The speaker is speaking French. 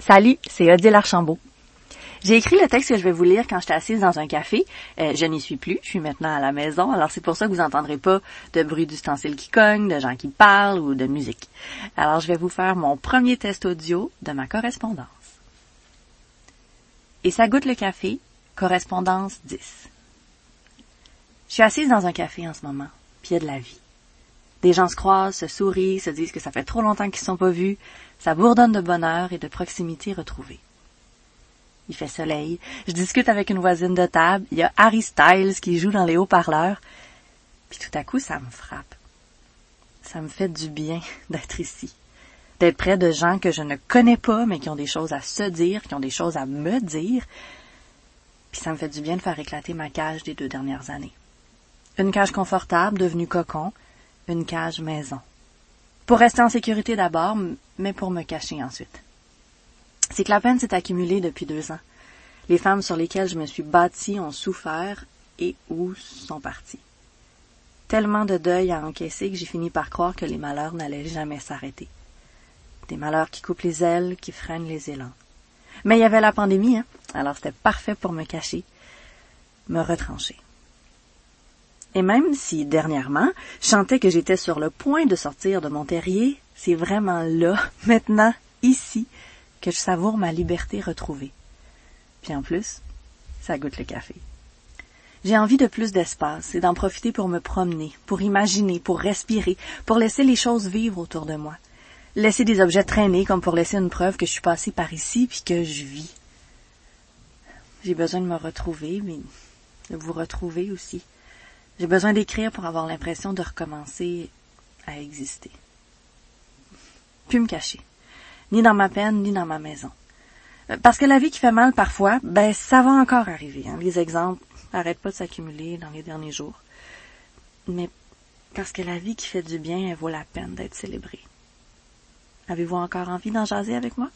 Salut, c'est Odile Archambault. J'ai écrit le texte que je vais vous lire quand j'étais assise dans un café. Euh, je n'y suis plus, je suis maintenant à la maison, alors c'est pour ça que vous n'entendrez pas de bruit d'ustensiles qui cognent, de gens qui parlent ou de musique. Alors je vais vous faire mon premier test audio de ma correspondance. Et ça goûte le café, correspondance 10. Je suis assise dans un café en ce moment, pied de la vie. Des gens se croisent, se sourient, se disent que ça fait trop longtemps qu'ils ne sont pas vus. Ça bourdonne de bonheur et de proximité retrouvée. Il fait soleil. Je discute avec une voisine de table. Il y a Harry Styles qui joue dans les haut-parleurs. Puis tout à coup, ça me frappe. Ça me fait du bien d'être ici. D'être près de gens que je ne connais pas, mais qui ont des choses à se dire, qui ont des choses à me dire. Puis ça me fait du bien de faire éclater ma cage des deux dernières années. Une cage confortable, devenue cocon, une cage maison. Pour rester en sécurité d'abord, mais pour me cacher ensuite. C'est que la peine s'est accumulée depuis deux ans. Les femmes sur lesquelles je me suis bâtie ont souffert et ou sont parties. Tellement de deuil à encaisser que j'ai fini par croire que les malheurs n'allaient jamais s'arrêter. Des malheurs qui coupent les ailes, qui freinent les élans. Mais il y avait la pandémie, hein? alors c'était parfait pour me cacher, me retrancher. Et même si, dernièrement, je chantais que j'étais sur le point de sortir de mon terrier, c'est vraiment là, maintenant, ici, que je savoure ma liberté retrouvée. Puis en plus, ça goûte le café. J'ai envie de plus d'espace et d'en profiter pour me promener, pour imaginer, pour respirer, pour laisser les choses vivre autour de moi. Laisser des objets traîner comme pour laisser une preuve que je suis passée par ici puis que je vis. J'ai besoin de me retrouver, mais de vous retrouver aussi. J'ai besoin d'écrire pour avoir l'impression de recommencer à exister. Plus me cacher ni dans ma peine, ni dans ma maison. Euh, parce que la vie qui fait mal parfois, ben ça va encore arriver. Hein. Les exemples n'arrêtent pas de s'accumuler dans les derniers jours. Mais parce que la vie qui fait du bien, elle vaut la peine d'être célébrée. Avez-vous encore envie d'en jaser avec moi?